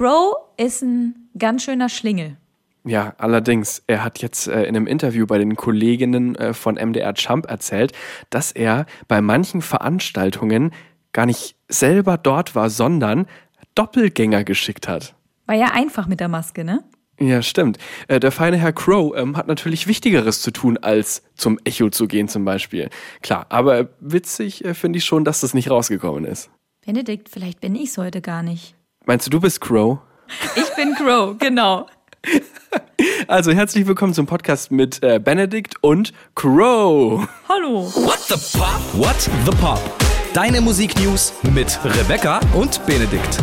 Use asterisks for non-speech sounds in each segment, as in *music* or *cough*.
Crow ist ein ganz schöner Schlingel. Ja, allerdings. Er hat jetzt äh, in einem Interview bei den Kolleginnen äh, von MDR Jump erzählt, dass er bei manchen Veranstaltungen gar nicht selber dort war, sondern Doppelgänger geschickt hat. War ja einfach mit der Maske, ne? Ja, stimmt. Äh, der feine Herr Crow ähm, hat natürlich Wichtigeres zu tun, als zum Echo zu gehen zum Beispiel. Klar, aber witzig äh, finde ich schon, dass das nicht rausgekommen ist. Benedikt, vielleicht bin ich's heute gar nicht. Meinst du, du bist Crow? Ich bin Crow, genau. Also herzlich willkommen zum Podcast mit äh, Benedikt und Crow. Hallo. What the Pop? What the Pop? Deine Musiknews mit Rebecca und Benedikt.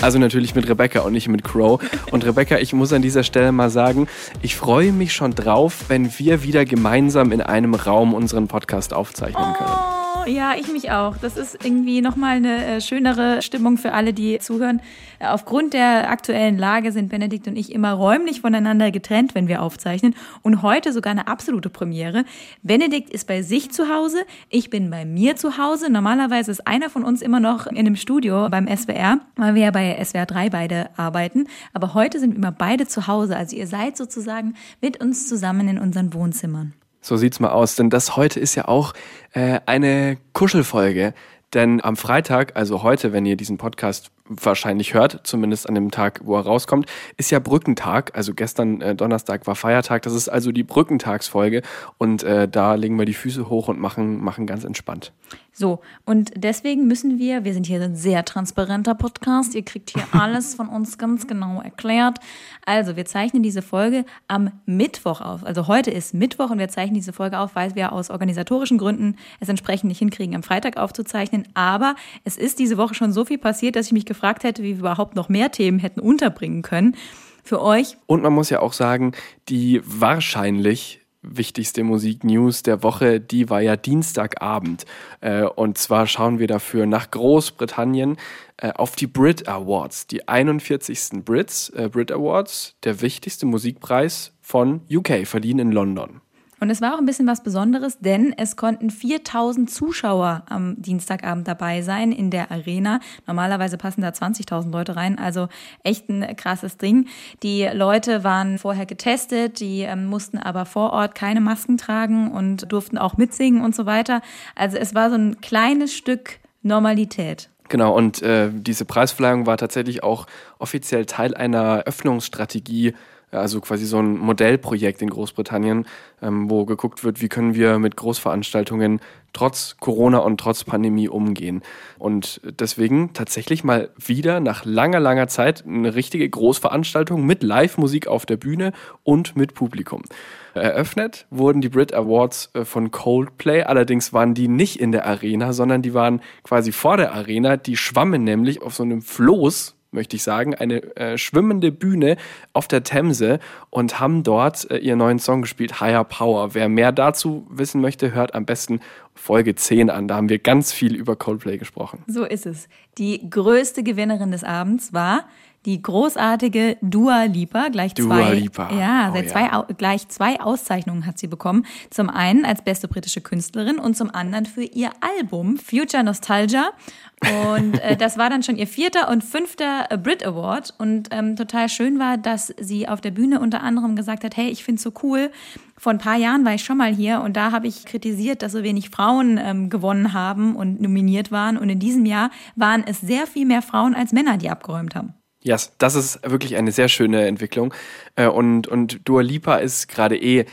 Also natürlich mit Rebecca und nicht mit Crow. Und Rebecca, ich muss an dieser Stelle mal sagen, ich freue mich schon drauf, wenn wir wieder gemeinsam in einem Raum unseren Podcast aufzeichnen können. Oh, ja, ich mich auch. Das ist irgendwie nochmal eine äh, schönere Stimmung für alle, die zuhören. Äh, Aufgrund der aktuellen Lage sind Benedikt und ich immer räumlich voneinander getrennt, wenn wir aufzeichnen. Und heute sogar eine absolute Premiere. Benedikt ist bei sich zu Hause, ich bin bei mir zu Hause. Normalerweise ist einer von uns immer noch in einem Studio beim SWR, weil wir ja bei SWR 3 beide arbeiten. Aber heute sind wir immer beide zu Hause. Also ihr seid sozusagen mit uns zusammen in unseren Wohnzimmern. So sieht's mal aus, denn das heute ist ja auch äh, eine Kuschelfolge. Denn am Freitag, also heute, wenn ihr diesen Podcast wahrscheinlich hört, zumindest an dem Tag, wo er rauskommt, ist ja Brückentag. Also gestern äh, Donnerstag war Feiertag. Das ist also die Brückentagsfolge. Und äh, da legen wir die Füße hoch und machen, machen ganz entspannt. So, und deswegen müssen wir, wir sind hier ein sehr transparenter Podcast, ihr kriegt hier *laughs* alles von uns ganz genau erklärt. Also, wir zeichnen diese Folge am Mittwoch auf. Also heute ist Mittwoch und wir zeichnen diese Folge auf, weil wir aus organisatorischen Gründen es entsprechend nicht hinkriegen, am Freitag aufzuzeichnen. Aber es ist diese Woche schon so viel passiert, dass ich mich gefragt hätte, wie wir überhaupt noch mehr Themen hätten unterbringen können für euch. Und man muss ja auch sagen, die wahrscheinlich wichtigste Musiknews der Woche, die war ja Dienstagabend. Äh, und zwar schauen wir dafür nach Großbritannien äh, auf die Brit Awards, die 41. Brits äh, Brit Awards, der wichtigste Musikpreis von UK, verliehen in London. Und es war auch ein bisschen was Besonderes, denn es konnten 4000 Zuschauer am Dienstagabend dabei sein in der Arena. Normalerweise passen da 20.000 Leute rein, also echt ein krasses Ding. Die Leute waren vorher getestet, die ähm, mussten aber vor Ort keine Masken tragen und durften auch mitsingen und so weiter. Also es war so ein kleines Stück Normalität. Genau, und äh, diese Preisverleihung war tatsächlich auch offiziell Teil einer Öffnungsstrategie also quasi so ein Modellprojekt in Großbritannien, ähm, wo geguckt wird, wie können wir mit Großveranstaltungen trotz Corona und trotz Pandemie umgehen. Und deswegen tatsächlich mal wieder nach langer, langer Zeit eine richtige Großveranstaltung mit Live-Musik auf der Bühne und mit Publikum. Eröffnet wurden die Brit Awards äh, von Coldplay, allerdings waren die nicht in der Arena, sondern die waren quasi vor der Arena. Die schwammen nämlich auf so einem Floß möchte ich sagen, eine äh, schwimmende Bühne auf der Themse und haben dort äh, ihren neuen Song gespielt, Higher Power. Wer mehr dazu wissen möchte, hört am besten Folge 10 an. Da haben wir ganz viel über Coldplay gesprochen. So ist es. Die größte Gewinnerin des Abends war die großartige Dua Lipa, gleich Dua zwei, Lipa. ja, Oh seit ja. zwei, Au- gleich zwei Auszeichnungen hat sie bekommen. Zum einen als beste britische Künstlerin und zum anderen für ihr Album Future Nostalgia. Und äh, *laughs* das war dann schon ihr vierter und fünfter Brit Award. Und ähm, total schön war, dass sie auf der Bühne unter anderem gesagt hat, hey, ich find's so cool. Vor ein paar Jahren war ich schon mal hier und da habe ich kritisiert, dass so wenig Frauen ähm, gewonnen haben und nominiert waren. Und in diesem Jahr waren es sehr viel mehr Frauen als Männer, die abgeräumt haben. Ja, yes, das ist wirklich eine sehr schöne Entwicklung. Äh, Und, und Dua Lipa ist gerade eh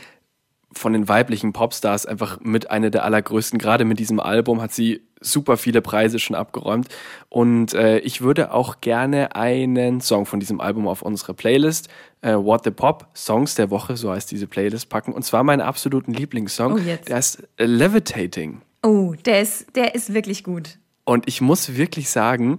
von den weiblichen Popstars einfach mit einer der allergrößten. Gerade mit diesem Album hat sie super viele Preise schon abgeräumt. Und äh, ich würde auch gerne einen Song von diesem Album auf unsere Playlist, äh, What the Pop, Songs der Woche, so heißt diese Playlist, packen. Und zwar meinen absoluten Lieblingssong. Oh, jetzt. Der ist Levitating. Oh, der ist, der ist wirklich gut. Und ich muss wirklich sagen,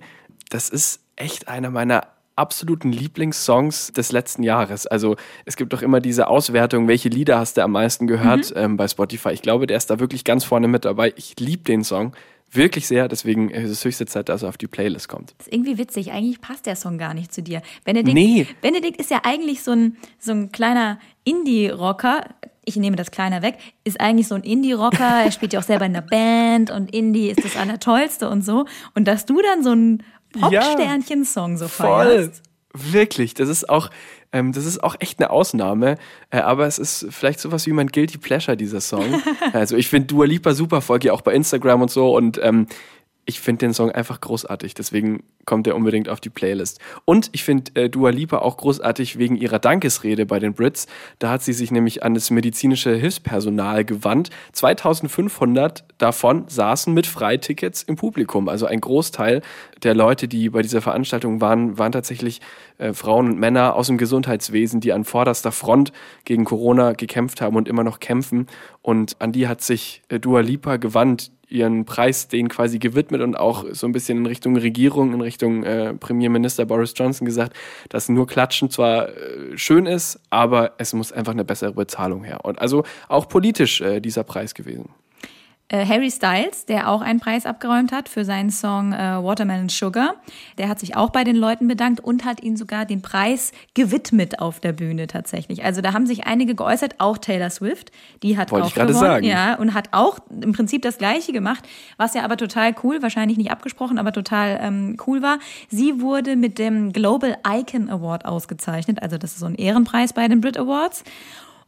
das ist echt einer meiner absoluten Lieblingssongs des letzten Jahres. Also es gibt doch immer diese Auswertung, welche Lieder hast du am meisten gehört ähm, bei Spotify. Ich glaube, der ist da wirklich ganz vorne mit dabei. Ich liebe den Song wirklich sehr, deswegen ist es höchste Zeit, dass er auf die Playlist kommt. Das ist irgendwie witzig. Eigentlich passt der Song gar nicht zu dir. Benedikt, Nee. Benedikt ist ja eigentlich so ein, so ein kleiner Indie-Rocker. Ich nehme das kleiner weg. Ist eigentlich so ein Indie-Rocker. Er spielt ja auch selber in der Band und Indie ist das Allertollste und so. Und dass du dann so ein Pop-Sternchen-Song so feierst. Wirklich, das ist auch, ähm, das ist auch echt eine Ausnahme, äh, aber es ist vielleicht sowas wie mein Guilty Pleasure, dieser Song. *laughs* also ich finde Dua Lipa super, folge ja auch bei Instagram und so und ähm, ich finde den Song einfach großartig, deswegen kommt er unbedingt auf die Playlist. Und ich finde äh, Dua Lipa auch großartig wegen ihrer Dankesrede bei den Brits. Da hat sie sich nämlich an das medizinische Hilfspersonal gewandt. 2500 davon saßen mit Freitickets im Publikum. Also ein Großteil der Leute, die bei dieser Veranstaltung waren, waren tatsächlich äh, Frauen und Männer aus dem Gesundheitswesen, die an vorderster Front gegen Corona gekämpft haben und immer noch kämpfen. Und an die hat sich äh, Dua Lipa gewandt, ihren Preis denen quasi gewidmet und auch so ein bisschen in Richtung Regierung, in Richtung äh, Premierminister Boris Johnson gesagt, dass nur Klatschen zwar äh, schön ist, aber es muss einfach eine bessere Bezahlung her. Und also auch politisch äh, dieser Preis gewesen. Äh, Harry Styles, der auch einen Preis abgeräumt hat für seinen Song äh, Watermelon Sugar, der hat sich auch bei den Leuten bedankt und hat ihnen sogar den Preis gewidmet auf der Bühne tatsächlich. Also da haben sich einige geäußert, auch Taylor Swift, die hat Wollte auch ich gewonnen, sagen. ja, und hat auch im Prinzip das Gleiche gemacht, was ja aber total cool, wahrscheinlich nicht abgesprochen, aber total ähm, cool war. Sie wurde mit dem Global Icon Award ausgezeichnet, also das ist so ein Ehrenpreis bei den Brit Awards.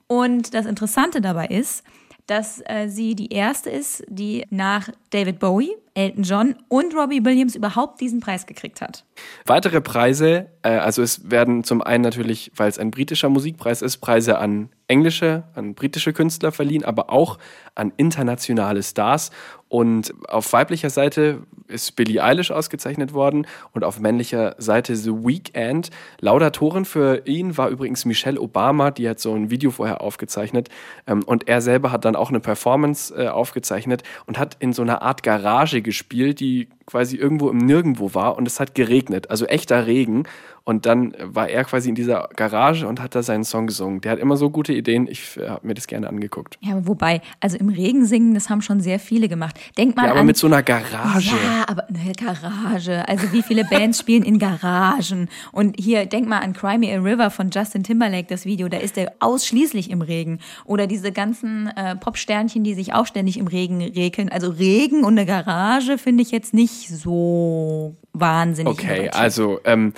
Und das Interessante dabei ist, dass äh, sie die erste ist, die nach David Bowie, Elton John und Robbie Williams überhaupt diesen Preis gekriegt hat. Weitere Preise, äh, also es werden zum einen natürlich, weil es ein britischer Musikpreis ist, Preise an englische, an britische Künstler verliehen, aber auch an internationale Stars. Und auf weiblicher Seite ist Billie Eilish ausgezeichnet worden und auf männlicher Seite The Weeknd. Laudatorin für ihn war übrigens Michelle Obama, die hat so ein Video vorher aufgezeichnet. Ähm, und er selber hat dann auch eine Performance äh, aufgezeichnet und hat in so einer Art Garage gespielt, die quasi irgendwo im Nirgendwo war und es hat geregnet, also echter Regen. Und dann war er quasi in dieser Garage und hat da seinen Song gesungen. Der hat immer so gute Ideen, ich äh, habe mir das gerne angeguckt. Ja, wobei, also im Regen singen, das haben schon sehr viele gemacht. Denk mal Ja, aber an, mit so einer Garage. Ja, aber eine Garage. Also wie viele Bands spielen in Garagen? Und hier, denk mal an Cry Me a River von Justin Timberlake, das Video. Da ist er ausschließlich im Regen. Oder diese ganzen äh, Popsternchen, die sich auch ständig im Regen regeln. Also Regen und eine Garage finde ich jetzt nicht so wahnsinnig. Okay, also ähm,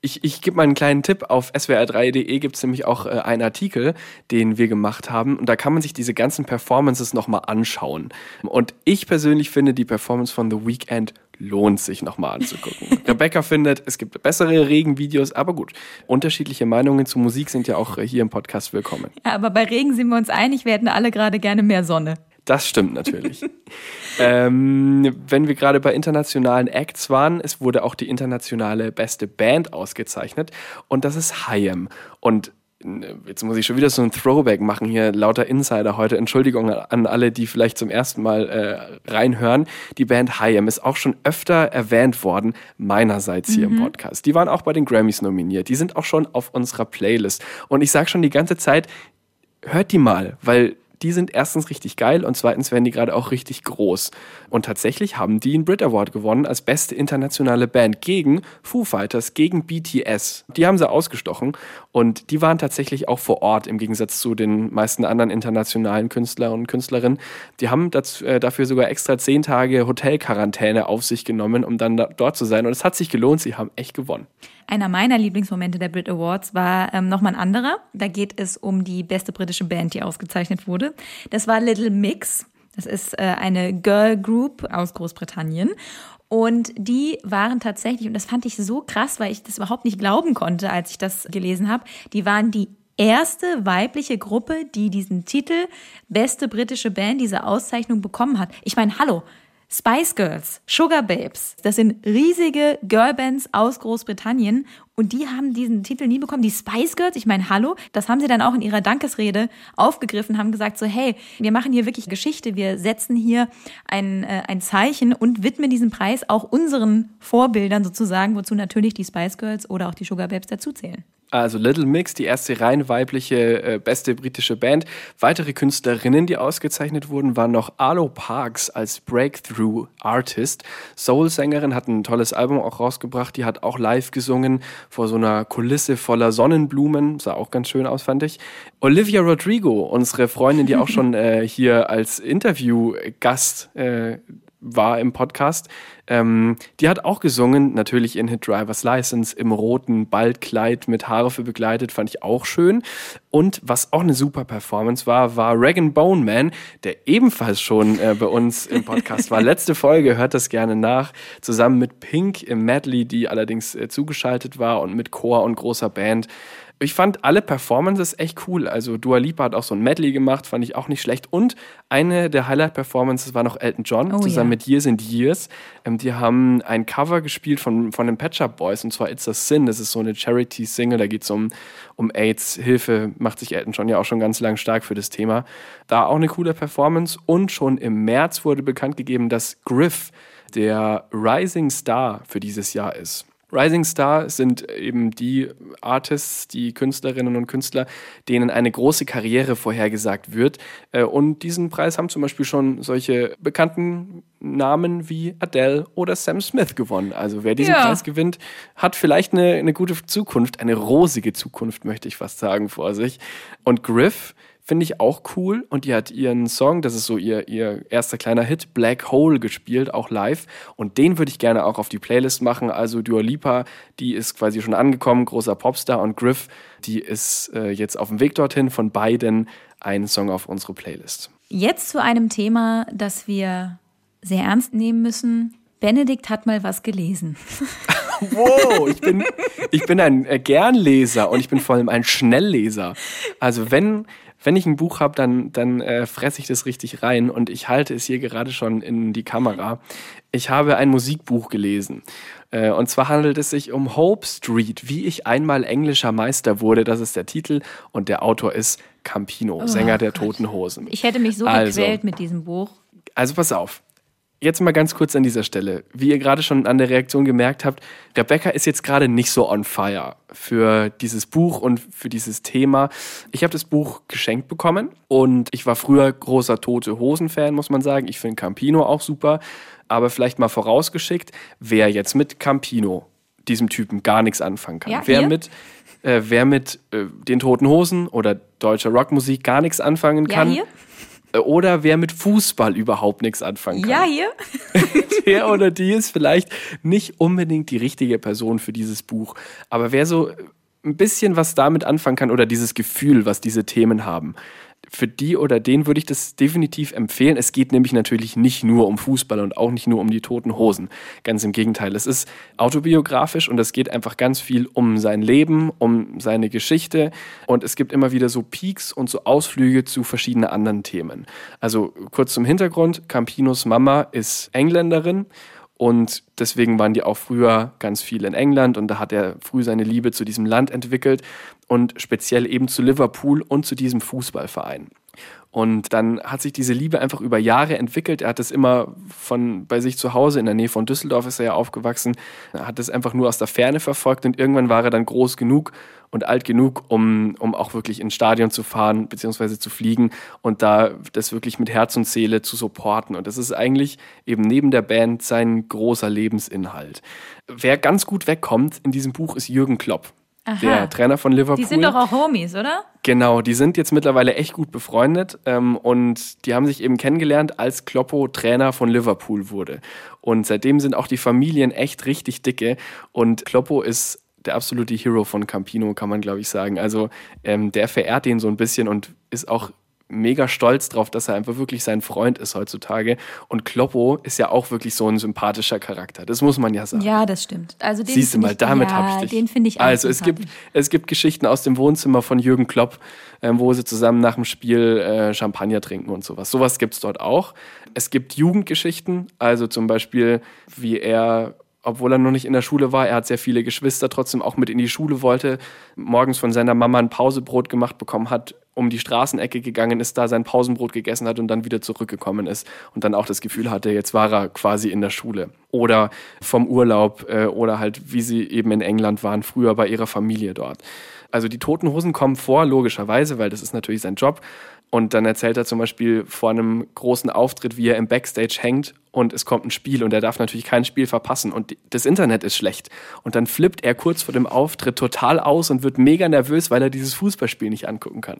ich, ich gebe mal einen kleinen Tipp. Auf swr3.de gibt es nämlich auch äh, einen Artikel, den wir gemacht haben. Und da kann man sich diese ganzen Performances nochmal anschauen. Und ich persönlich finde, die Performance von The Weeknd lohnt sich nochmal anzugucken. *laughs* Rebecca findet, es gibt bessere Regenvideos, aber gut. Unterschiedliche Meinungen zu Musik sind ja auch hier im Podcast willkommen. Ja, aber bei Regen sind wir uns einig, wir hätten alle gerade gerne mehr Sonne. Das stimmt natürlich. *laughs* ähm, wenn wir gerade bei internationalen Acts waren, es wurde auch die internationale beste Band ausgezeichnet und das ist Hayem. Und äh, jetzt muss ich schon wieder so ein Throwback machen hier, lauter Insider heute. Entschuldigung an alle, die vielleicht zum ersten Mal äh, reinhören. Die Band Hayem ist auch schon öfter erwähnt worden, meinerseits hier im Podcast. Die waren auch bei den Grammys nominiert. Die sind auch schon auf unserer Playlist. Und ich sage schon die ganze Zeit, hört die mal, weil die sind erstens richtig geil und zweitens werden die gerade auch richtig groß. Und tatsächlich haben die einen Brit Award gewonnen als beste internationale Band gegen Foo Fighters, gegen BTS. Die haben sie ausgestochen und die waren tatsächlich auch vor Ort im Gegensatz zu den meisten anderen internationalen Künstler und Künstlerinnen. Die haben dazu, äh, dafür sogar extra zehn Tage Hotelquarantäne auf sich genommen, um dann da, dort zu sein. Und es hat sich gelohnt, sie haben echt gewonnen. Einer meiner Lieblingsmomente der Brit Awards war ähm, nochmal ein anderer. Da geht es um die beste britische Band, die ausgezeichnet wurde. Das war Little Mix. Das ist äh, eine Girl Group aus Großbritannien. Und die waren tatsächlich, und das fand ich so krass, weil ich das überhaupt nicht glauben konnte, als ich das gelesen habe, die waren die erste weibliche Gruppe, die diesen Titel Beste britische Band, diese Auszeichnung bekommen hat. Ich meine, hallo, Spice Girls, Sugar Babes, das sind riesige Girlbands aus Großbritannien und die haben diesen Titel nie bekommen. Die Spice Girls, ich meine, hallo, das haben sie dann auch in ihrer Dankesrede aufgegriffen, haben gesagt so, hey, wir machen hier wirklich Geschichte, wir setzen hier ein, äh, ein Zeichen und widmen diesen Preis auch unseren Vorbildern sozusagen, wozu natürlich die Spice Girls oder auch die Sugar Babes dazuzählen. Also Little Mix, die erste rein weibliche äh, beste britische Band. Weitere Künstlerinnen, die ausgezeichnet wurden, waren noch Arlo Parks als Breakthrough Artist. Soul-Sängerin, hat ein tolles Album auch rausgebracht. Die hat auch live gesungen vor so einer Kulisse voller Sonnenblumen. Sah auch ganz schön aus, fand ich. Olivia Rodrigo, unsere Freundin, die auch *laughs* schon äh, hier als Interviewgast äh, war im Podcast. Ähm, die hat auch gesungen, natürlich in Hit Driver's License, im roten Baldkleid mit Harfe begleitet, fand ich auch schön. Und was auch eine super Performance war, war Regan Bone Man, der ebenfalls schon äh, bei uns im Podcast war. *laughs* Letzte Folge, hört das gerne nach, zusammen mit Pink im Medley, die allerdings äh, zugeschaltet war und mit Chor und großer Band. Ich fand alle Performances echt cool. Also Dua Lipa hat auch so ein Medley gemacht, fand ich auch nicht schlecht. Und eine der Highlight-Performances war noch Elton John, oh, zusammen ja. mit Years and Years. Ähm, die haben ein Cover gespielt von, von den Pet Shop Boys, und zwar It's a Sin. Das ist so eine Charity-Single, da geht es um, um AIDS, Hilfe, macht sich Elton John ja auch schon ganz lang stark für das Thema. Da auch eine coole Performance. Und schon im März wurde bekannt gegeben, dass Griff der Rising Star für dieses Jahr ist. Rising Star sind eben die Artists, die Künstlerinnen und Künstler, denen eine große Karriere vorhergesagt wird. Äh, und diesen Preis haben zum Beispiel schon solche bekannten Namen wie Adele oder Sam Smith gewonnen. Also wer diesen ja. Preis gewinnt, hat vielleicht eine, eine gute Zukunft, eine rosige Zukunft, möchte ich fast sagen, vor sich. Und Griff finde ich auch cool. Und die hat ihren Song, das ist so ihr, ihr erster kleiner Hit, Black Hole, gespielt, auch live. Und den würde ich gerne auch auf die Playlist machen. Also Dua Lipa, die ist quasi schon angekommen, großer Popstar. Und Griff, die ist äh, jetzt auf dem Weg dorthin. Von beiden ein Song auf unsere Playlist. Jetzt zu einem Thema, das wir sehr ernst nehmen müssen. Benedikt hat mal was gelesen. *laughs* wow, ich bin, ich bin ein äh, Gernleser und ich bin vor allem ein Schnellleser. Also wenn wenn ich ein Buch habe, dann, dann äh, fresse ich das richtig rein und ich halte es hier gerade schon in die Kamera. Ich habe ein Musikbuch gelesen. Äh, und zwar handelt es sich um Hope Street, wie ich einmal englischer Meister wurde. Das ist der Titel und der Autor ist Campino, oh, Sänger der Gott. Toten Hosen. Ich hätte mich so also, gequält mit diesem Buch. Also pass auf. Jetzt mal ganz kurz an dieser Stelle. Wie ihr gerade schon an der Reaktion gemerkt habt, Rebecca ist jetzt gerade nicht so on fire für dieses Buch und für dieses Thema. Ich habe das Buch geschenkt bekommen und ich war früher großer Tote Hosen-Fan, muss man sagen. Ich finde Campino auch super. Aber vielleicht mal vorausgeschickt, wer jetzt mit Campino, diesem Typen, gar nichts anfangen kann. Ja, wer mit äh, wer mit äh, den Toten Hosen oder deutscher Rockmusik gar nichts anfangen kann. Ja? Oder wer mit Fußball überhaupt nichts anfangen kann. Ja, hier. *laughs* Der oder die ist vielleicht nicht unbedingt die richtige Person für dieses Buch. Aber wer so ein bisschen was damit anfangen kann oder dieses Gefühl, was diese Themen haben, für die oder den würde ich das definitiv empfehlen. Es geht nämlich natürlich nicht nur um Fußball und auch nicht nur um die toten Hosen. Ganz im Gegenteil. Es ist autobiografisch und es geht einfach ganz viel um sein Leben, um seine Geschichte und es gibt immer wieder so Peaks und so Ausflüge zu verschiedenen anderen Themen. Also kurz zum Hintergrund. Campinos Mama ist Engländerin und deswegen waren die auch früher ganz viel in England und da hat er früh seine Liebe zu diesem Land entwickelt und speziell eben zu Liverpool und zu diesem Fußballverein. Und dann hat sich diese Liebe einfach über Jahre entwickelt. Er hat es immer von bei sich zu Hause in der Nähe von Düsseldorf ist er ja aufgewachsen. Er hat es einfach nur aus der Ferne verfolgt und irgendwann war er dann groß genug und alt genug, um, um auch wirklich ins Stadion zu fahren bzw. zu fliegen und da das wirklich mit Herz und Seele zu supporten. Und das ist eigentlich eben neben der Band sein großer Lebensinhalt. Wer ganz gut wegkommt in diesem Buch ist Jürgen Klopp. Aha. der Trainer von Liverpool. Die sind doch auch Homies, oder? Genau, die sind jetzt mittlerweile echt gut befreundet ähm, und die haben sich eben kennengelernt, als Kloppo Trainer von Liverpool wurde. Und seitdem sind auch die Familien echt richtig dicke und Kloppo ist der absolute Hero von Campino, kann man glaube ich sagen. Also ähm, der verehrt ihn so ein bisschen und ist auch mega stolz drauf, dass er einfach wirklich sein Freund ist heutzutage. Und Kloppo ist ja auch wirklich so ein sympathischer Charakter. Das muss man ja sagen. Ja, das stimmt. Also den Siehst du mal, damit ja, habe ich dich. Den finde ich Also es gibt, es gibt Geschichten aus dem Wohnzimmer von Jürgen Klopp, äh, wo sie zusammen nach dem Spiel äh, Champagner trinken und sowas. Sowas gibt es dort auch. Es gibt Jugendgeschichten, also zum Beispiel, wie er obwohl er noch nicht in der Schule war. Er hat sehr viele Geschwister, trotzdem auch mit in die Schule wollte, morgens von seiner Mama ein Pausebrot gemacht bekommen hat, um die Straßenecke gegangen ist, da sein Pausenbrot gegessen hat und dann wieder zurückgekommen ist und dann auch das Gefühl hatte, jetzt war er quasi in der Schule. Oder vom Urlaub äh, oder halt, wie sie eben in England waren, früher bei ihrer Familie dort. Also die Toten Hosen kommen vor, logischerweise, weil das ist natürlich sein Job. Und dann erzählt er zum Beispiel vor einem großen Auftritt, wie er im Backstage hängt und es kommt ein Spiel und er darf natürlich kein Spiel verpassen und das Internet ist schlecht. Und dann flippt er kurz vor dem Auftritt total aus und wird mega nervös, weil er dieses Fußballspiel nicht angucken kann.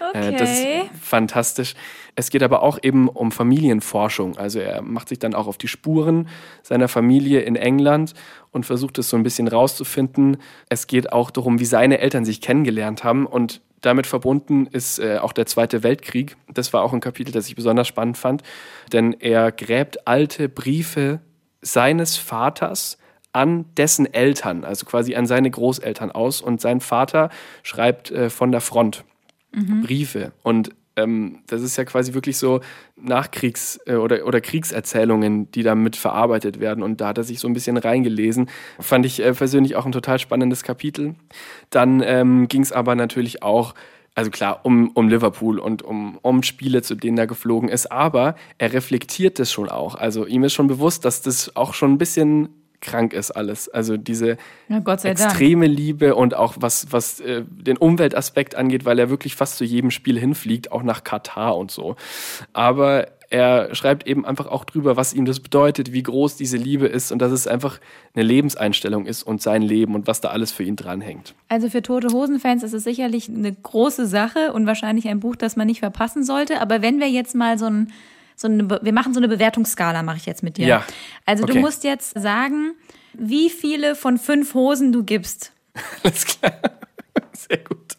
Okay. Äh, das ist fantastisch. Es geht aber auch eben um Familienforschung. Also er macht sich dann auch auf die Spuren seiner Familie in England und versucht es so ein bisschen rauszufinden. Es geht auch darum, wie seine Eltern sich kennengelernt haben und damit verbunden ist äh, auch der Zweite Weltkrieg. Das war auch ein Kapitel, das ich besonders spannend fand, denn er gräbt alte Briefe seines Vaters an dessen Eltern, also quasi an seine Großeltern aus. Und sein Vater schreibt äh, von der Front Briefe. Und ähm, das ist ja quasi wirklich so Nachkriegs- äh, oder, oder Kriegserzählungen, die da mit verarbeitet werden. Und da hat er sich so ein bisschen reingelesen. Fand ich äh, persönlich auch ein total spannendes Kapitel. Dann ähm, ging es aber natürlich auch, also klar, um, um Liverpool und um, um Spiele, zu denen er geflogen ist. Aber er reflektiert das schon auch. Also ihm ist schon bewusst, dass das auch schon ein bisschen krank ist alles. Also diese Gott sei Dank. extreme Liebe und auch was, was äh, den Umweltaspekt angeht, weil er wirklich fast zu jedem Spiel hinfliegt, auch nach Katar und so. Aber er schreibt eben einfach auch drüber, was ihm das bedeutet, wie groß diese Liebe ist und dass es einfach eine Lebenseinstellung ist und sein Leben und was da alles für ihn dranhängt. Also für tote Hosen-Fans ist es sicherlich eine große Sache und wahrscheinlich ein Buch, das man nicht verpassen sollte. Aber wenn wir jetzt mal so ein, so eine, Be- wir machen so eine Bewertungsskala, mache ich jetzt mit dir. Ja. Also du Okay. musst jetzt sagen, wie viele von fünf Hosen du gibst. *laughs* Alles klar. Sehr gut.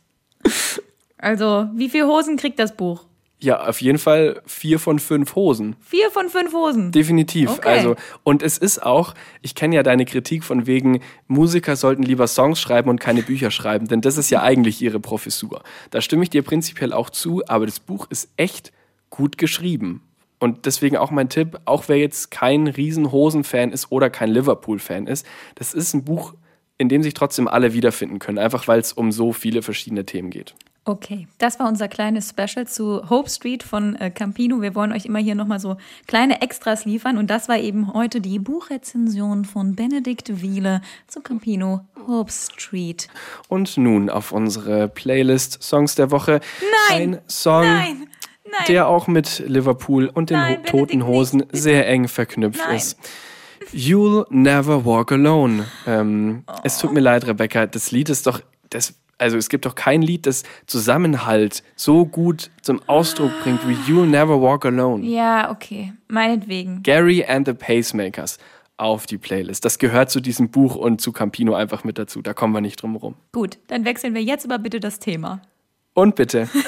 Also wie viele Hosen kriegt das Buch? Ja, auf jeden Fall vier von fünf Hosen. Vier von fünf Hosen. Definitiv. Okay. Also, und es ist auch, ich kenne ja deine Kritik von wegen, Musiker sollten lieber Songs schreiben und keine Bücher schreiben, denn das ist ja eigentlich ihre Professur. Da stimme ich dir prinzipiell auch zu, aber das Buch ist echt gut geschrieben. Und deswegen auch mein Tipp, auch wer jetzt kein Riesenhosen-Fan ist oder kein Liverpool-Fan ist, das ist ein Buch, in dem sich trotzdem alle wiederfinden können, einfach weil es um so viele verschiedene Themen geht. Okay, das war unser kleines Special zu Hope Street von äh, Campino. Wir wollen euch immer hier nochmal so kleine Extras liefern und das war eben heute die Buchrezension von Benedikt Wiele zu Campino Hope Street. Und nun auf unsere Playlist Songs der Woche. Nein! Ein Song, Nein, nein. der auch mit Liverpool und den Nein, Toten Hosen nicht. sehr eng verknüpft Nein. ist. You'll Never Walk Alone. Ähm, Es tut mir leid, Rebecca, das Lied ist doch, das, also es gibt doch kein Lied, das Zusammenhalt so gut zum Ausdruck bringt wie You'll Never Walk Alone. Ja, okay, meinetwegen. Gary and the Pacemakers auf die Playlist. Das gehört zu diesem Buch und zu Campino einfach mit dazu. Da kommen wir nicht drum rum. Gut, dann wechseln wir jetzt aber bitte das Thema. Und bitte. *laughs*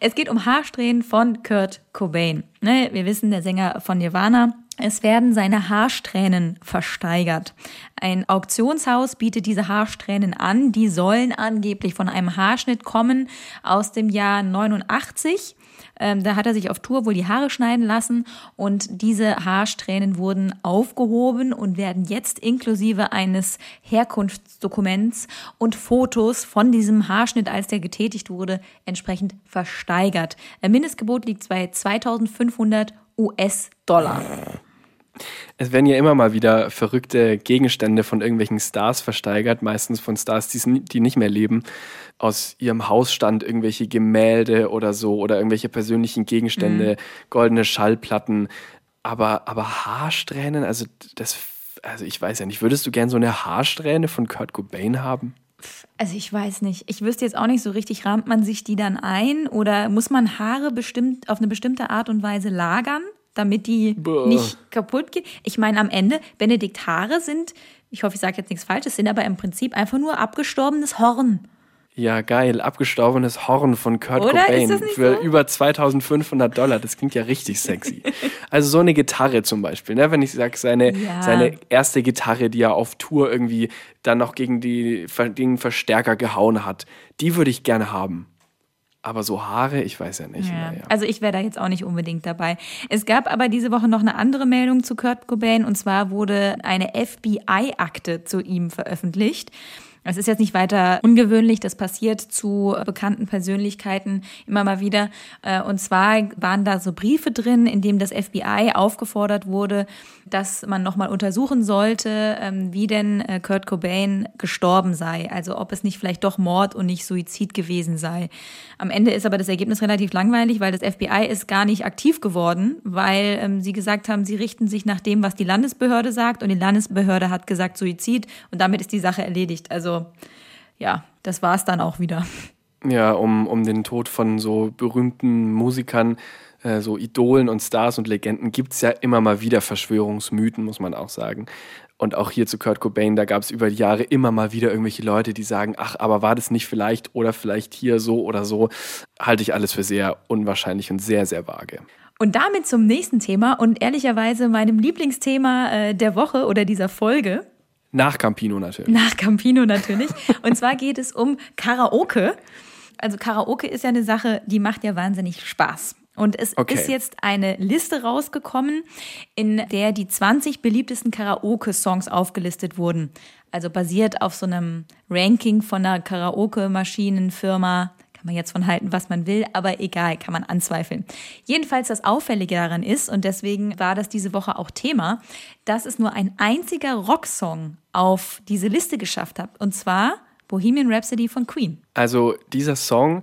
Es geht um Haarsträhnen von Kurt Cobain. Ne, wir wissen, der Sänger von Nirvana. Es werden seine Haarsträhnen versteigert. Ein Auktionshaus bietet diese Haarsträhnen an. Die sollen angeblich von einem Haarschnitt kommen aus dem Jahr 89. Ähm, da hat er sich auf Tour wohl die Haare schneiden lassen und diese Haarsträhnen wurden aufgehoben und werden jetzt inklusive eines Herkunftsdokuments und Fotos von diesem Haarschnitt, als der getätigt wurde, entsprechend versteigert. Ein Mindestgebot liegt bei 2500 US-Dollar. Es werden ja immer mal wieder verrückte Gegenstände von irgendwelchen Stars versteigert, meistens von Stars, die, nicht mehr leben. Aus ihrem Hausstand irgendwelche Gemälde oder so oder irgendwelche persönlichen Gegenstände, goldene Schallplatten. Aber, aber Haarsträhnen, also das, also ich weiß ja nicht, würdest du gern so eine Haarsträhne von Kurt Cobain haben? Also ich weiß nicht. Ich wüsste jetzt auch nicht so richtig, rahmt man sich die dann ein oder muss man Haare bestimmt auf eine bestimmte Art und Weise lagern, damit die Boah. nicht kaputt gehen? Ich meine, am Ende, Benedikt Haare sind, ich hoffe, ich sage jetzt nichts Falsches, sind aber im Prinzip einfach nur abgestorbenes Horn. Ja, geil. Abgestorbenes Horn von Kurt Oder? Cobain für so? über 2500 Dollar. Das klingt ja richtig sexy. also so eine Gitarre zum Beispiel. Ne? Wenn ich sage, seine, Ja. seine erste Gitarre, die er auf Tour irgendwie dann noch gegen die, den Verstärker gehauen hat, die würde ich gerne haben. Aber so Haare, ich weiß ja nicht. Ja. Naja. Also ich wäre da jetzt auch nicht unbedingt dabei. Es gab aber diese Woche noch eine andere Meldung zu Kurt Cobain und zwar wurde eine FBI-Akte zu ihm veröffentlicht. Es ist jetzt nicht weiter ungewöhnlich, das passiert zu bekannten Persönlichkeiten immer mal wieder. Äh, und zwar waren da so Briefe drin, in dem das FBI aufgefordert wurde, dass man nochmal untersuchen sollte, ähm, wie denn äh, Kurt Cobain gestorben sei. Also ob es nicht vielleicht doch Mord und nicht Suizid gewesen sei. Am Ende ist aber das Ergebnis relativ langweilig, weil das FBI ist gar nicht aktiv geworden, weil ähm, sie gesagt haben, sie richten sich nach dem, was die Landesbehörde sagt und die Landesbehörde hat gesagt Suizid und damit ist die Sache erledigt. Also ja, das war es dann auch wieder. Ja, um, um den Tod von so berühmten Musikern, äh, so Idolen und Stars und Legenden gibt es ja immer mal wieder Verschwörungsmythen, muss man auch sagen. Und auch hier zu Kurt Cobain, da gab es über die Jahre immer mal wieder irgendwelche Leute, die sagen, ach, aber war das nicht vielleicht oder vielleicht hier so oder so, halte ich alles für sehr unwahrscheinlich und sehr, sehr vage. Und damit zum nächsten Thema und ehrlicherweise meinem Lieblingsthema äh, der Woche oder dieser Folge. Nach Campino natürlich. Nach Campino natürlich. Und zwar geht es um Karaoke. Also Karaoke ist ja eine Sache, die macht ja wahnsinnig Spaß. Und es okay. ist jetzt eine Liste rausgekommen, in der die 20 beliebtesten Karaoke-Songs aufgelistet wurden. Also basiert auf so einem Ranking von einer Karaoke-Maschinenfirma. Kann man jetzt von halten, was man will, aber egal, kann man anzweifeln. Jedenfalls das Auffällige daran ist, und deswegen war das diese Woche auch Thema, dass es nur ein einziger Rocksong auf diese Liste geschafft hat. Und zwar Bohemian Rhapsody von Queen. Also dieser Song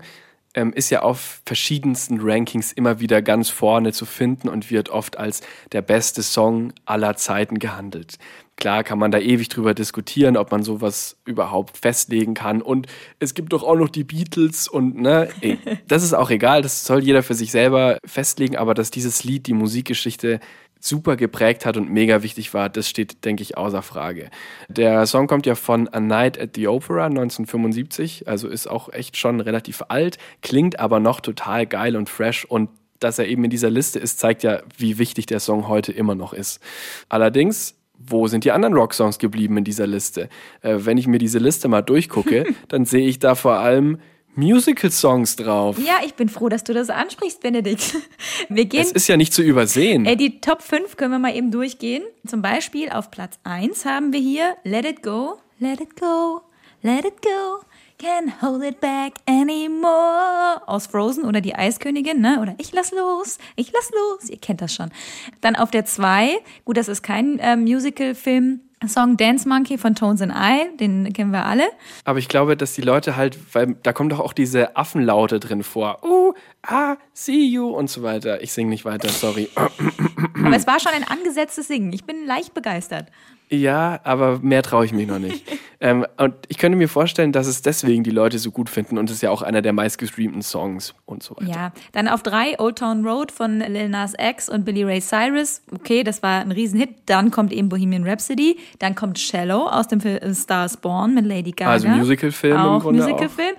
ähm, ist ja auf verschiedensten Rankings immer wieder ganz vorne zu finden und wird oft als der beste Song aller Zeiten gehandelt. Klar kann man da ewig drüber diskutieren, ob man sowas überhaupt festlegen kann. Und es gibt doch auch noch die Beatles und ne, ey, *laughs* das ist auch egal, das soll jeder für sich selber festlegen, aber dass dieses Lied die Musikgeschichte super geprägt hat und mega wichtig war, das steht, denke ich, außer Frage. Der Song kommt ja von A Night at the Opera 1975, also ist auch echt schon relativ alt, klingt aber noch total geil und fresh und dass er eben in dieser Liste ist, zeigt ja, wie wichtig der Song heute immer noch ist. Allerdings wo sind die anderen Rocksongs geblieben in dieser Liste? Äh, wenn ich mir diese Liste mal durchgucke, *laughs* dann sehe ich da vor allem Musical-Songs drauf. Ja, ich bin froh, dass du das ansprichst, Benedikt. *laughs* Wir gehen. Es ist ja nicht zu übersehen. Äh, die Top 5 können wir mal eben durchgehen. Zum Beispiel auf Platz 1 haben wir hier Let It Go, Let It Go, Let It Go. Can't hold it back anymore. Aus Frozen oder die Eiskönigin, ne? Oder ich lass los, ich lass los. Ihr kennt das schon. Dann auf der 2, gut, das ist kein äh, Musical-Film, Song Dance Monkey von Tones and I, den kennen wir alle. Aber ich glaube, dass die Leute halt, weil da kommen doch auch diese Affenlaute drin vor. Uh, ah, see you und so weiter. Ich singe nicht weiter, sorry. Aber es war schon ein angesetztes Singen. Ich bin leicht begeistert. Ja, aber mehr traue ich mich noch nicht. *laughs* ähm, und ich könnte mir vorstellen, dass es deswegen die Leute so gut finden und es ist ja auch einer der meistgestreamten Songs und so weiter. Ja, dann auf drei Old Town Road von Lil Nas X und Billy Ray Cyrus. Okay, das war ein Riesenhit. Dann kommt eben Bohemian Rhapsody. Dann kommt Shallow aus dem Film Stars Born mit Lady Gaga. Also Musicalfilm im Grunde Musicalfilm.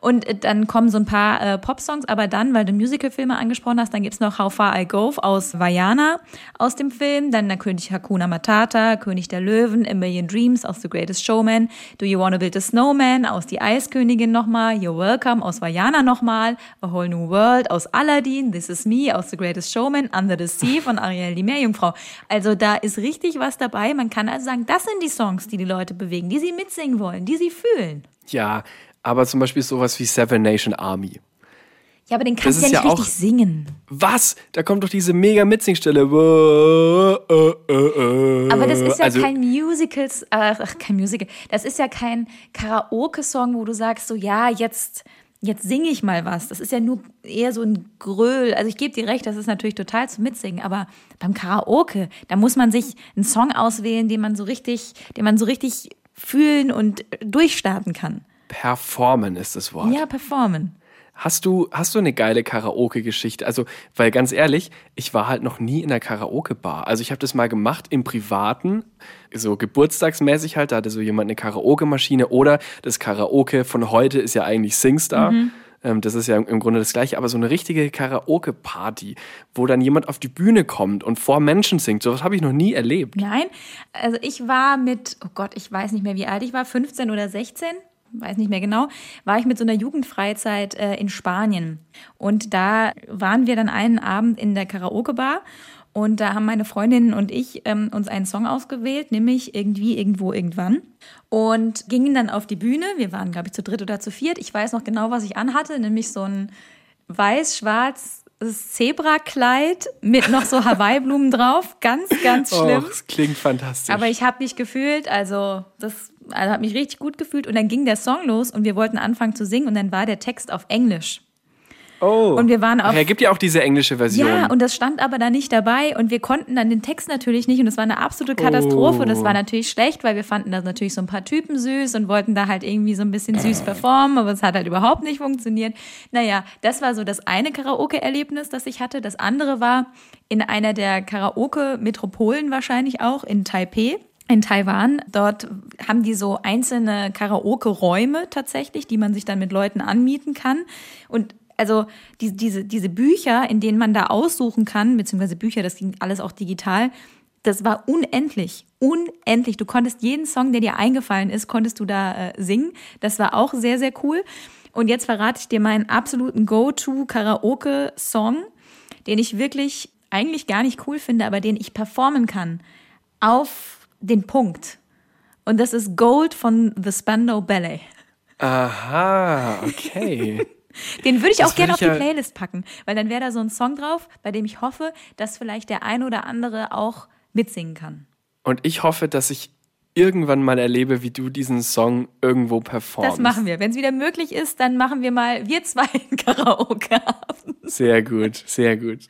Und dann kommen so ein paar äh, Pop-Songs, aber dann, weil du Musicalfilme angesprochen hast, dann gibt's noch How Far I Go aus Vajana aus dem Film. Dann der König Hakuna Matata, König der Löwen, A Million Dreams aus The Greatest Showman, Do You Wanna Build a Snowman? Aus Die Eiskönigin nochmal, You're Welcome? Aus Vajana nochmal, A Whole New World? Aus Aladdin, This Is Me? Aus The Greatest Showman, Under the Sea? Von Ariel die Meerjungfrau. Also da ist richtig was dabei. Man kann also sagen, das sind die Songs, die die Leute bewegen, die sie mitsingen wollen, die sie fühlen. Ja, aber zum Beispiel sowas wie Seven Nation Army. Ja, aber den kannst du ja nicht ja richtig singen. Was? Da kommt doch diese mega Mitsingstelle. Aber das ist ja also, kein Musical, ach, kein Musical. Das ist ja kein Karaoke-Song, wo du sagst so, ja, jetzt, jetzt singe ich mal was. Das ist ja nur eher so ein Gröl. Also ich gebe dir recht, das ist natürlich total zum Mitsingen. Aber beim Karaoke, da muss man sich einen Song auswählen, den man so richtig, den man so richtig fühlen und durchstarten kann. Performen ist das Wort. Ja, performen. Hast du, hast du eine geile Karaoke-Geschichte? Also, weil ganz ehrlich, ich war halt noch nie in der Karaoke-Bar. Also ich habe das mal gemacht im Privaten, so geburtstagsmäßig halt, da hatte so jemand eine Karaoke-Maschine oder das Karaoke von heute ist ja eigentlich Singstar. Mhm. Ähm, das ist ja im Grunde das Gleiche, aber so eine richtige Karaoke-Party, wo dann jemand auf die Bühne kommt und vor Menschen singt, sowas habe ich noch nie erlebt. Nein, also ich war mit, oh Gott, ich weiß nicht mehr, wie alt ich war, 15 oder 16 weiß nicht mehr genau, war ich mit so einer Jugendfreizeit äh, in Spanien. Und da waren wir dann einen Abend in der Karaoke-Bar Und da haben meine Freundinnen und ich ähm, uns einen Song ausgewählt, nämlich irgendwie, irgendwo, irgendwann. Und gingen dann auf die Bühne. Wir waren, glaube ich, zu dritt oder zu viert. Ich weiß noch genau, was ich anhatte, nämlich so ein weiß-schwarz Zebrakleid mit noch so Hawaii-Blumen drauf. Ganz, ganz schlimm. Oh, das klingt fantastisch. Aber ich habe mich gefühlt, also das also hat mich richtig gut gefühlt. Und dann ging der Song los und wir wollten anfangen zu singen und dann war der Text auf Englisch. Oh. Und wir waren auf. Ja, gibt ja auch diese englische Version. Ja, und das stand aber da nicht dabei und wir konnten dann den Text natürlich nicht und es war eine absolute Katastrophe. Oh. Das war natürlich schlecht, weil wir fanden da natürlich so ein paar Typen süß und wollten da halt irgendwie so ein bisschen süß performen, aber es hat halt überhaupt nicht funktioniert. Naja, das war so das eine Karaoke-Erlebnis, das ich hatte. Das andere war in einer der Karaoke-Metropolen wahrscheinlich auch in Taipei in Taiwan. Dort haben die so einzelne Karaoke-Räume tatsächlich, die man sich dann mit Leuten anmieten kann. Und also die, diese, diese Bücher, in denen man da aussuchen kann, beziehungsweise Bücher, das ging alles auch digital, das war unendlich, unendlich. Du konntest jeden Song, der dir eingefallen ist, konntest du da äh, singen. Das war auch sehr, sehr cool. Und jetzt verrate ich dir meinen absoluten Go-To-Karaoke-Song, den ich wirklich eigentlich gar nicht cool finde, aber den ich performen kann. Auf den Punkt. Und das ist Gold von The Spandau Ballet. Aha, okay. *laughs* Den würde ich Das auch gerne auf die Playlist packen, weil dann wäre da so ein Song drauf, bei dem ich hoffe, dass vielleicht der ein oder andere auch mitsingen kann. Und ich hoffe, dass ich irgendwann mal erlebe, wie du diesen Song irgendwo performst. Das machen wir. Wenn es wieder möglich ist, dann machen wir mal wir zwei einen Karaoke-Abend. Sehr gut, sehr gut.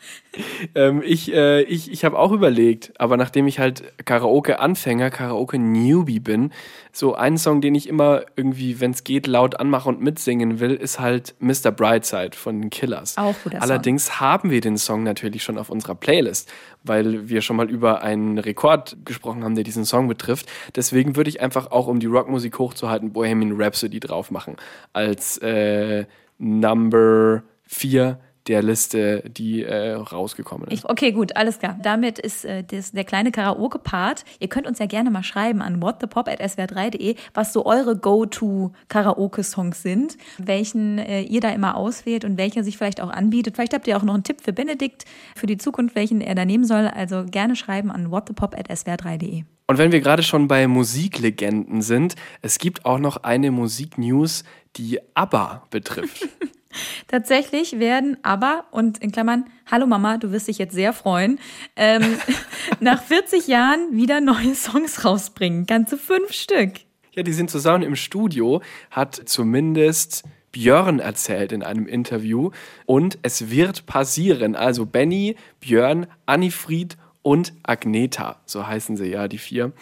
Ähm, ich äh, ich, ich habe auch überlegt, aber nachdem ich halt Karaoke-Anfänger, Karaoke-Newbie bin, so ein Song, den ich immer irgendwie, wenn es geht, laut anmache und mitsingen will, ist halt Mr. Brightside von den Killers. Auch guter Song. Allerdings haben wir den Song natürlich schon auf unserer Playlist, weil wir schon mal über einen Rekord gesprochen haben, der diesen Song betrifft. Deswegen würde ich einfach auch, um die Rockmusik hochzuhalten, Bohemian Rhapsody drauf machen. Als äh, Number 4 der Liste, die äh, rausgekommen ist. Ich, okay, gut, alles klar. Damit ist äh, das, der kleine Karaoke-Part. Ihr könnt uns ja gerne mal schreiben an whatthepop.swr3.de, was so eure Go-To-Karaoke-Songs sind, welchen äh, ihr da immer auswählt und welcher sich vielleicht auch anbietet. Vielleicht habt ihr auch noch einen Tipp für Benedikt für die Zukunft, welchen er da nehmen soll. Also gerne schreiben an whatthepop.swr3.de. Und wenn wir gerade schon bei Musiklegenden sind, es gibt auch noch eine Musiknews, die ABBA betrifft. *laughs* Tatsächlich werden aber, und in Klammern, hallo Mama, du wirst dich jetzt sehr freuen, ähm, *laughs* nach 40 Jahren wieder neue Songs rausbringen. Ganze fünf Stück. Ja, die sind zusammen im Studio, hat zumindest Björn erzählt in einem Interview. Und es wird passieren. Also Benny, Björn, Annifried und Agneta, so heißen sie ja, die vier.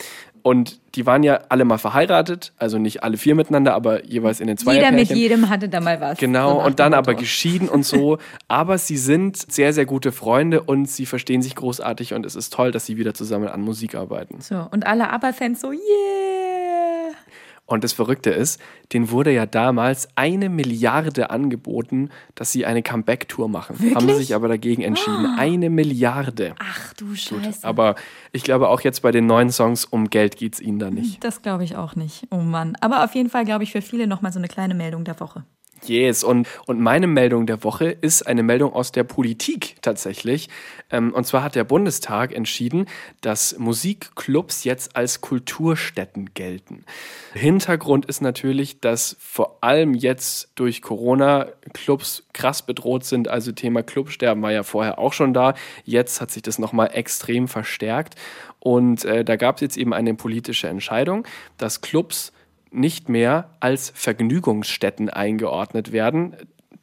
Und die waren ja alle mal verheiratet, also nicht alle vier miteinander, aber jeweils in den zwei Jeder mit jedem hatte da mal was. Genau, und dann aber geschieden und so. *laughs* Aber sie sind sehr, sehr gute Freunde und sie verstehen sich großartig und es ist toll, dass sie wieder zusammen an Musik arbeiten. So, und alle ABBA-Fans so, yeah. Und das Verrückte ist, denen wurde ja damals eine Milliarde angeboten, dass sie eine Comeback-Tour machen. Haben sie Wirklich? Ah. sich aber dagegen entschieden. Eine Milliarde. Ach du Scheiße. Aber ich glaube auch jetzt bei den neuen Songs, um Geld geht es ihnen da nicht. das glaube ich auch nicht. Oh Mann. Aber auf jeden Fall, glaube ich, für viele nochmal so eine kleine Meldung der Woche. Yes, und, und meine Meldung der Woche ist eine Meldung aus der Politik tatsächlich. Ähm, und zwar hat der Bundestag entschieden, dass Musikclubs jetzt als Kulturstätten gelten. Hintergrund ist natürlich, dass vor allem jetzt durch Corona Clubs krass bedroht sind. Also Thema Clubsterben war ja vorher auch schon da. Jetzt hat sich das nochmal extrem verstärkt. Und äh, da gab es jetzt eben eine politische Entscheidung, dass Clubs nicht mehr als Vergnügungsstätten eingeordnet werden.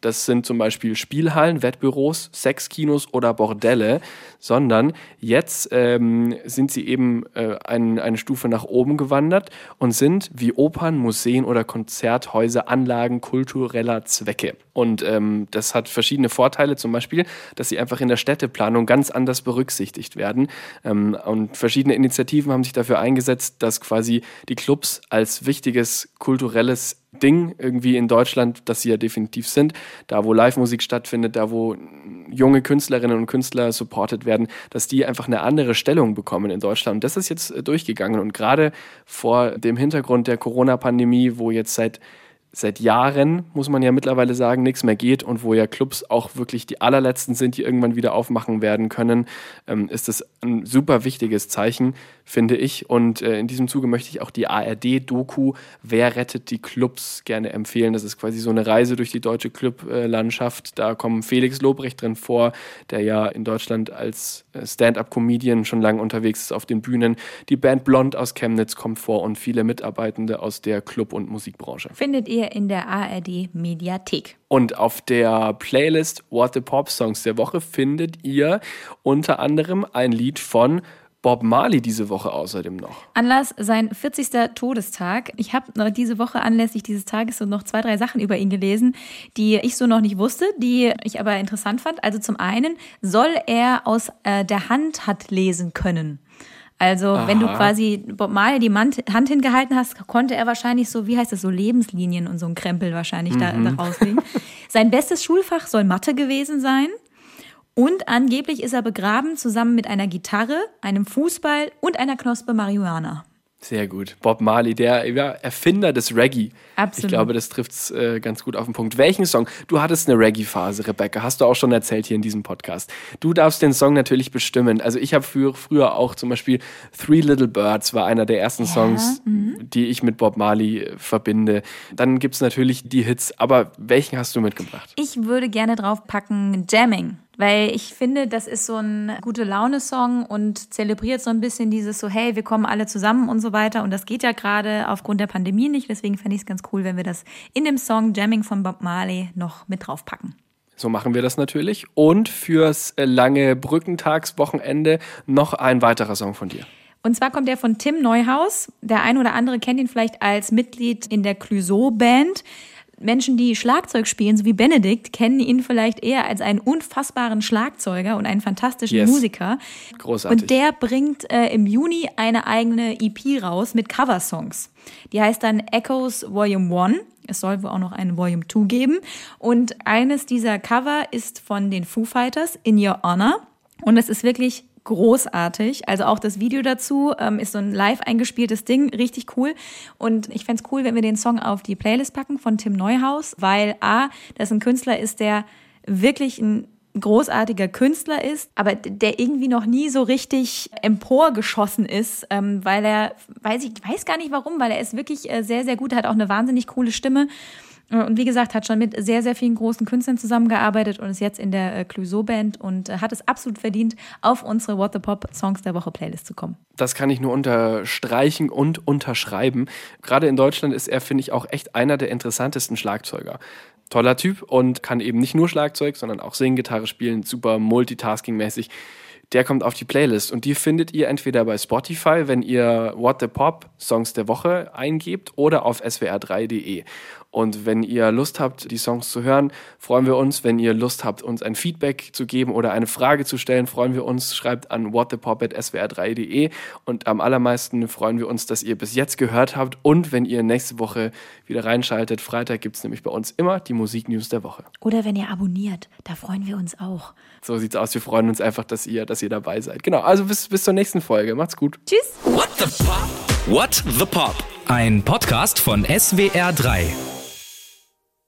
Das sind zum Beispiel Spielhallen, Wettbüros, Sexkinos oder Bordelle, sondern jetzt ähm, sind sie eben äh, ein, eine Stufe nach oben gewandert und sind wie Opern, Museen oder Konzerthäuser Anlagen kultureller Zwecke. Und ähm, das hat verschiedene Vorteile, zum Beispiel, dass sie einfach in der Städteplanung ganz anders berücksichtigt werden. Ähm, und verschiedene Initiativen haben sich dafür eingesetzt, dass quasi die Clubs als wichtiges kulturelles Ding irgendwie in Deutschland, das sie ja definitiv sind, da wo Live-Musik stattfindet, da wo junge Künstlerinnen und Künstler supported werden, dass die einfach eine andere Stellung bekommen in Deutschland. Und das ist jetzt äh, durchgegangen. Und gerade vor dem Hintergrund der Corona-Pandemie, wo jetzt seit seit Jahren, muss man ja mittlerweile sagen, nichts mehr geht und wo ja Clubs auch wirklich die allerletzten sind, die irgendwann wieder aufmachen werden können, ähm, ist das ein super wichtiges Zeichen, finde ich. Und äh, in diesem Zuge möchte ich auch die ARD-Doku Wer rettet die Clubs gerne empfehlen. Das ist quasi so eine Reise durch die deutsche Clublandschaft. Da kommen Felix Lobrecht drin vor, der ja in Deutschland als äh, Stand-up-Comedian schon lange unterwegs ist auf den Bühnen. Die Band Blond aus Chemnitz kommt vor und viele Mitarbeitende aus der Club- und Musikbranche. Findet ihr in der ARD Mediathek. Und auf der Playlist What the Pop Songs der Woche findet ihr unter anderem ein Lied von Bob Marley diese Woche außerdem noch. Anlass sein 40. Todestag. Ich habe diese Woche anlässlich dieses Tages so noch zwei, drei Sachen über ihn gelesen, die ich so noch nicht wusste, die ich aber interessant fand. Also zum einen soll er aus äh, der Hand hat lesen können. Also Aha. wenn du quasi Bob Marley die Hand hingehalten hast, konnte er wahrscheinlich so, wie heißt das, so Lebenslinien und so ein Krempel wahrscheinlich mhm. da, da rauslegen. Sein bestes Schulfach soll Mathe gewesen sein. Und angeblich ist er begraben zusammen mit einer Gitarre, einem Fußball und einer Knospe Marihuana. Sehr gut. Bob Marley, der Erfinder des Reggae. Absolut. Ich glaube, das trifft es äh, ganz gut auf den Punkt. Welchen Song? Du hattest eine Reggae-Phase, Rebecca. Hast du auch schon erzählt hier in diesem Podcast. Du darfst den Song natürlich bestimmen. Also ich habe früher, früher auch zum Beispiel Three Little Birds war einer der ersten ja. Songs, mhm. die ich mit Bob Marley äh, verbinde. Dann gibt es natürlich die Hits. Aber welchen hast du mitgebracht? Ich würde gerne draufpacken Jamming. Weil ich finde, das ist so ein gute Laune-Song und zelebriert so ein bisschen dieses so, hey, wir kommen alle zusammen und so weiter. Und das geht ja gerade aufgrund der Pandemie nicht. Deswegen fände ich es ganz cool, wenn wir das in dem Song Jamming von Bob Marley noch mit draufpacken. So machen wir das natürlich. Und fürs lange Brückentagswochenende noch ein weiterer Song von dir. Und zwar kommt der von Tim Neuhaus. Der ein oder andere kennt ihn vielleicht als Mitglied in der Clouseau Band. Menschen, die Schlagzeug spielen, so wie Benedikt, kennen ihn vielleicht eher als einen unfassbaren Schlagzeuger und einen fantastischen yes. Musiker. Großartig. Und der bringt äh, im Juni eine eigene EP raus mit Coversongs. Die heißt dann Echoes Volume 1. Es soll wohl auch noch einen Volume 2 geben. Und eines dieser Cover ist von den Foo Fighters, In Your Honor. Und es ist wirklich großartig. Also auch das Video dazu ähm, ist so ein live eingespieltes Ding, richtig cool. Und ich fände cool, wenn wir den Song auf die Playlist packen von Tim Neuhaus, weil A, das ein Künstler ist, der wirklich ein großartiger Künstler ist, aber der irgendwie noch nie so richtig emporgeschossen ist, ähm, weil er, weiß ich, weiß gar nicht warum, weil er ist wirklich äh, sehr, sehr gut, hat auch eine wahnsinnig coole Stimme und wie gesagt, hat schon mit sehr, sehr vielen großen Künstlern zusammengearbeitet und ist jetzt in der äh, Clouseau-Band und äh, hat es absolut verdient, auf unsere What the Pop Songs der Woche Playlist zu kommen. Das kann ich nur unterstreichen und unterschreiben. Gerade in Deutschland ist er, finde ich, auch echt einer der interessantesten Schlagzeuger. Toller Typ und kann eben nicht nur Schlagzeug, sondern auch singen, Gitarre spielen, super multitasking-mäßig der kommt auf die Playlist und die findet ihr entweder bei Spotify, wenn ihr What the Pop Songs der Woche eingebt oder auf swr3.de. Und wenn ihr Lust habt, die Songs zu hören, freuen wir uns. Wenn ihr Lust habt, uns ein Feedback zu geben oder eine Frage zu stellen, freuen wir uns. Schreibt an whatthepop.swr3.de. Und am allermeisten freuen wir uns, dass ihr bis jetzt gehört habt. Und wenn ihr nächste Woche wieder reinschaltet, Freitag gibt es nämlich bei uns immer die Musiknews der Woche. Oder wenn ihr abonniert, da freuen wir uns auch. So sieht's aus. Wir freuen uns einfach, dass ihr, dass ihr dabei seid. Genau. Also bis, bis zur nächsten Folge. Macht's gut. Tschüss. What the Pop? What the Pop? Ein Podcast von SWR3.